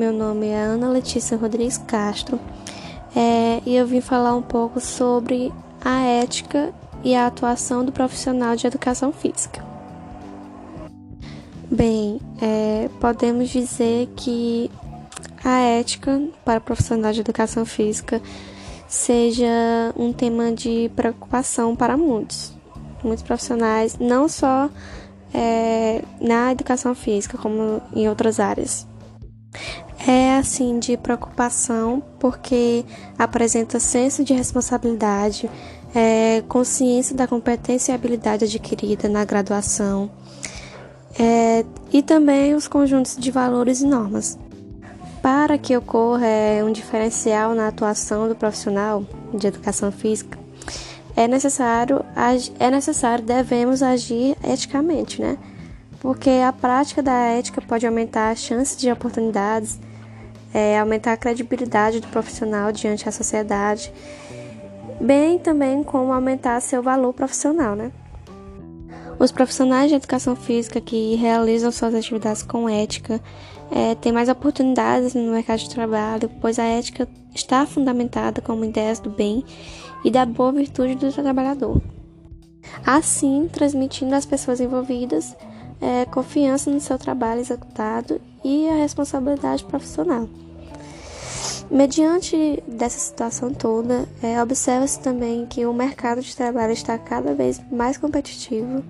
meu nome é Ana Letícia Rodrigues Castro é, e eu vim falar um pouco sobre a ética e a atuação do profissional de educação física. Bem, é, podemos dizer que a ética para profissionais de educação física seja um tema de preocupação para muitos, muitos profissionais, não só é, na educação física, como em outras áreas. É assim de preocupação porque apresenta senso de responsabilidade, é, consciência da competência e habilidade adquirida na graduação é, e também os conjuntos de valores e normas. Para que ocorra é, um diferencial na atuação do profissional de educação física, é necessário, é necessário, devemos agir eticamente, né? Porque a prática da ética pode aumentar as chances de oportunidades, é, aumentar a credibilidade do profissional diante da sociedade, bem também como aumentar seu valor profissional, né? Os profissionais de educação física que realizam suas atividades com ética é, têm mais oportunidades no mercado de trabalho, pois a ética está fundamentada como ideias do bem e da boa virtude do trabalhador. Assim, transmitindo às pessoas envolvidas é, confiança no seu trabalho executado e a responsabilidade profissional. Mediante dessa situação toda, é, observa-se também que o mercado de trabalho está cada vez mais competitivo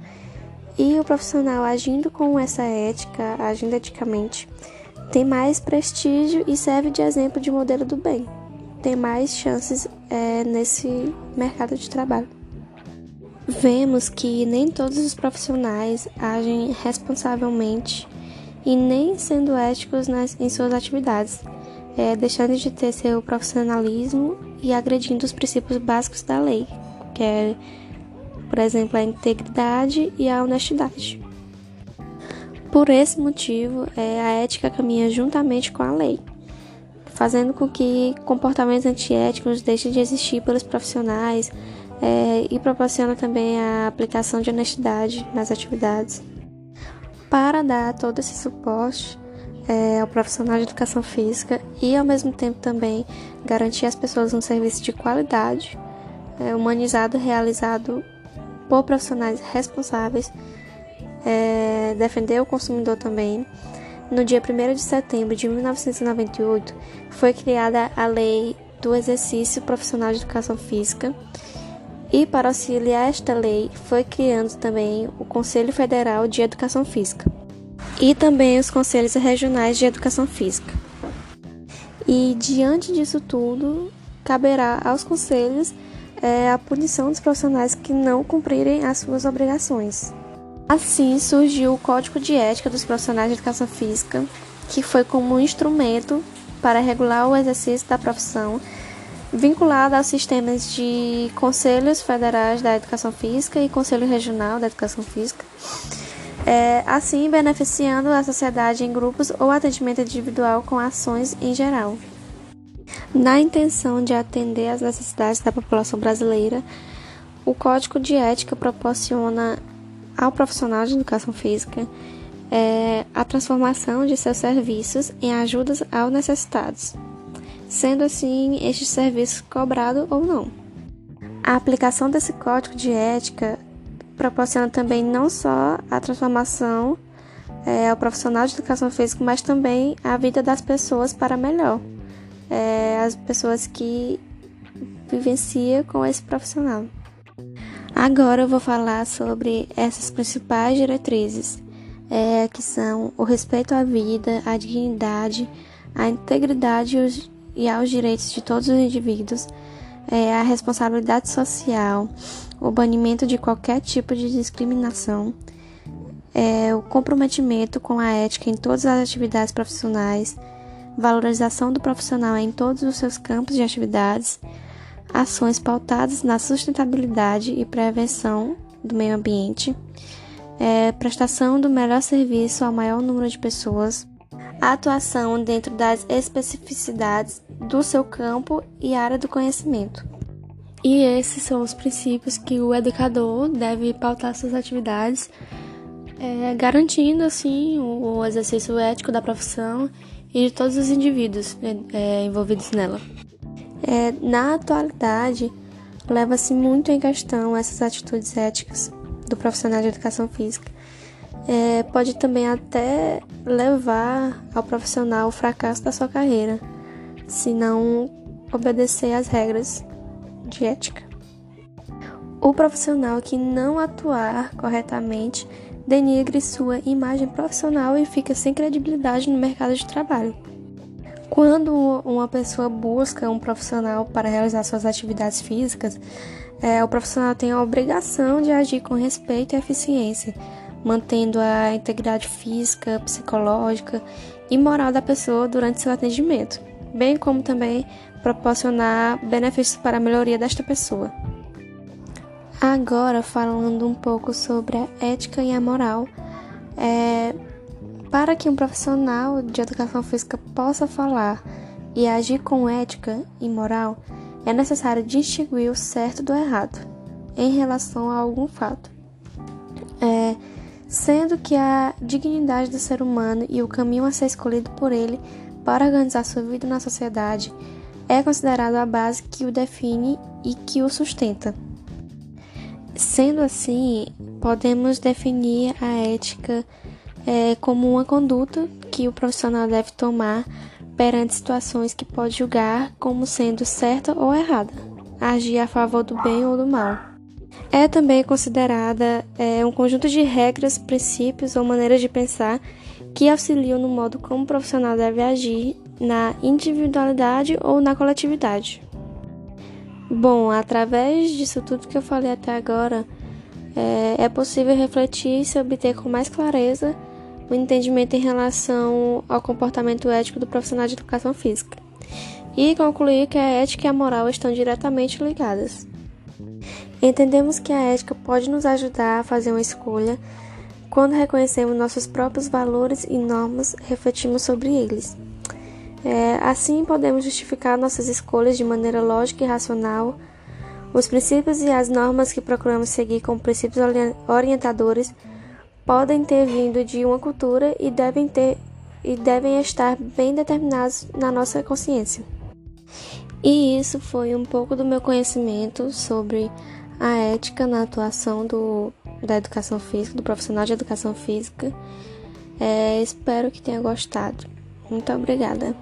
e o profissional agindo com essa ética, agindo eticamente, tem mais prestígio e serve de exemplo de modelo do bem. Tem mais chances é, nesse mercado de trabalho. Vemos que nem todos os profissionais agem responsavelmente e nem sendo éticos nas, em suas atividades é, deixando de ter seu profissionalismo e agredindo os princípios básicos da lei, que é, por exemplo, a integridade e a honestidade. Por esse motivo, é, a ética caminha juntamente com a lei, fazendo com que comportamentos antiéticos deixem de existir pelos profissionais é, e proporciona também a aplicação de honestidade nas atividades. Para dar todo esse suporte, é, ao profissional de educação física e, ao mesmo tempo, também garantir às pessoas um serviço de qualidade, é, humanizado, realizado por profissionais responsáveis, é, defender o consumidor também. No dia 1 de setembro de 1998, foi criada a Lei do Exercício Profissional de Educação Física. E para auxiliar esta lei, foi criando também o Conselho Federal de Educação Física e também os conselhos regionais de educação física. E diante disso tudo, caberá aos conselhos é, a punição dos profissionais que não cumprirem as suas obrigações. Assim surgiu o Código de Ética dos Profissionais de Educação Física, que foi como um instrumento para regular o exercício da profissão, vinculado aos sistemas de Conselhos Federais da Educação Física e Conselho Regional da Educação Física é, assim beneficiando a sociedade em grupos ou atendimento individual com ações em geral. Na intenção de atender às necessidades da população brasileira, o Código de Ética proporciona ao profissional de educação física é, a transformação de seus serviços em ajudas aos necessitados, sendo assim estes serviços cobrados ou não. A aplicação desse código de ética proporciona também não só a transformação é, ao profissional de educação física, mas também a vida das pessoas para melhor. É, as pessoas que vivenciam com esse profissional. Agora eu vou falar sobre essas principais diretrizes, é, que são o respeito à vida, à dignidade, à integridade e aos direitos de todos os indivíduos, é, a responsabilidade social, o banimento de qualquer tipo de discriminação, é, o comprometimento com a ética em todas as atividades profissionais, valorização do profissional em todos os seus campos de atividades, ações pautadas na sustentabilidade e prevenção do meio ambiente, é, prestação do melhor serviço ao maior número de pessoas, atuação dentro das especificidades do seu campo e área do conhecimento. E esses são os princípios que o educador deve pautar suas atividades, é, garantindo assim o exercício ético da profissão e de todos os indivíduos é, envolvidos nela. É, na atualidade, leva-se muito em questão essas atitudes éticas do profissional de educação física. É, pode também até levar ao profissional o fracasso da sua carreira, se não obedecer às regras de ética. O profissional que não atuar corretamente denigre sua imagem profissional e fica sem credibilidade no mercado de trabalho. Quando uma pessoa busca um profissional para realizar suas atividades físicas, é, o profissional tem a obrigação de agir com respeito e eficiência, mantendo a integridade física, psicológica e moral da pessoa durante seu atendimento, bem como também proporcionar benefícios para a melhoria desta pessoa. Agora, falando um pouco sobre a ética e a moral, é, para que um profissional de educação física possa falar e agir com ética e moral, é necessário distinguir o certo do errado em relação a algum fato. Sendo que a dignidade do ser humano e o caminho a ser escolhido por ele para organizar sua vida na sociedade é considerado a base que o define e que o sustenta. Sendo assim, podemos definir a ética é, como uma conduta que o profissional deve tomar perante situações que pode julgar como sendo certa ou errada, agir a favor do bem ou do mal. É também considerada é, um conjunto de regras, princípios ou maneiras de pensar que auxiliam no modo como o profissional deve agir na individualidade ou na coletividade. Bom, através disso tudo que eu falei até agora, é, é possível refletir e se obter com mais clareza o entendimento em relação ao comportamento ético do profissional de educação física e concluir que a ética e a moral estão diretamente ligadas. Entendemos que a ética pode nos ajudar a fazer uma escolha quando reconhecemos nossos próprios valores e normas, refletimos sobre eles. É, assim, podemos justificar nossas escolhas de maneira lógica e racional. Os princípios e as normas que procuramos seguir como princípios orientadores podem ter vindo de uma cultura e devem, ter, e devem estar bem determinados na nossa consciência. E isso foi um pouco do meu conhecimento sobre a ética na atuação do, da educação física, do profissional de educação física. É, espero que tenha gostado. Muito obrigada.